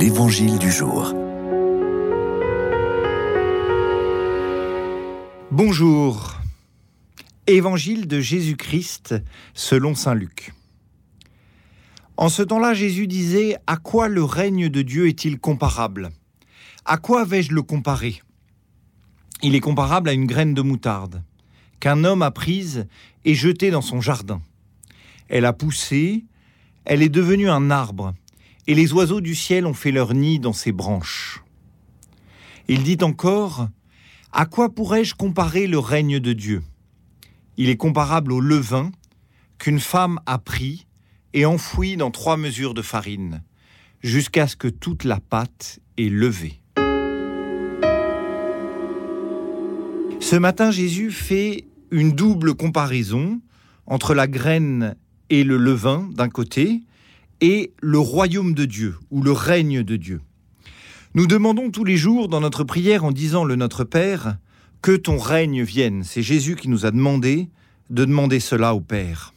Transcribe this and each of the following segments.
L'Évangile du jour. Bonjour. Évangile de Jésus-Christ selon Saint Luc. En ce temps-là, Jésus disait À quoi le règne de Dieu est-il comparable? À quoi vais-je le comparer? Il est comparable à une graine de moutarde qu'un homme a prise et jetée dans son jardin. Elle a poussé, elle est devenue un arbre et les oiseaux du ciel ont fait leur nid dans ses branches. Il dit encore, À quoi pourrais-je comparer le règne de Dieu? Il est comparable au levain qu'une femme a pris et enfoui dans trois mesures de farine, jusqu'à ce que toute la pâte est levée. Ce matin, Jésus fait une double comparaison entre la graine et le levain d'un côté, et le royaume de Dieu ou le règne de Dieu. Nous demandons tous les jours dans notre prière en disant le Notre Père, que ton règne vienne. C'est Jésus qui nous a demandé de demander cela au Père.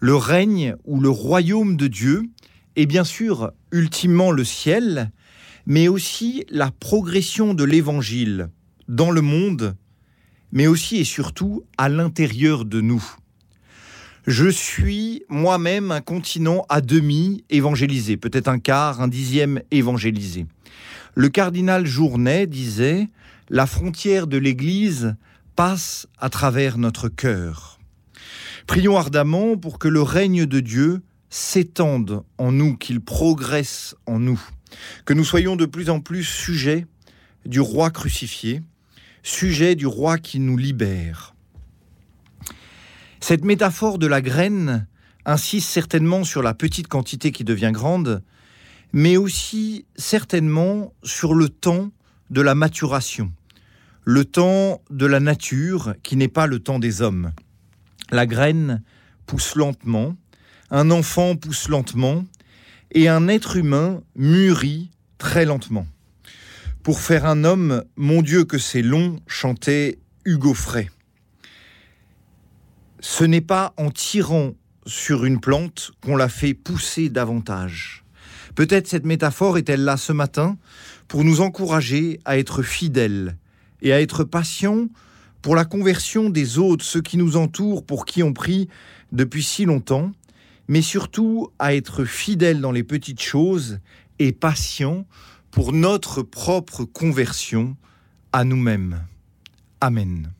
Le règne ou le royaume de Dieu est bien sûr ultimement le ciel, mais aussi la progression de l'Évangile dans le monde, mais aussi et surtout à l'intérieur de nous. Je suis moi-même un continent à demi évangélisé, peut-être un quart, un dixième évangélisé. Le cardinal Journet disait La frontière de l'Église passe à travers notre cœur. Prions ardemment pour que le règne de Dieu s'étende en nous, qu'il progresse en nous, que nous soyons de plus en plus sujets du roi crucifié, sujets du roi qui nous libère. Cette métaphore de la graine insiste certainement sur la petite quantité qui devient grande, mais aussi certainement sur le temps de la maturation, le temps de la nature qui n'est pas le temps des hommes. La graine pousse lentement, un enfant pousse lentement, et un être humain mûrit très lentement. Pour faire un homme, mon Dieu que c'est long, chantait Hugo Frey ce n'est pas en tirant sur une plante qu'on la fait pousser davantage. Peut-être cette métaphore est-elle là ce matin pour nous encourager à être fidèles et à être patients pour la conversion des autres, ceux qui nous entourent, pour qui on prie depuis si longtemps, mais surtout à être fidèles dans les petites choses et patients pour notre propre conversion à nous-mêmes. Amen.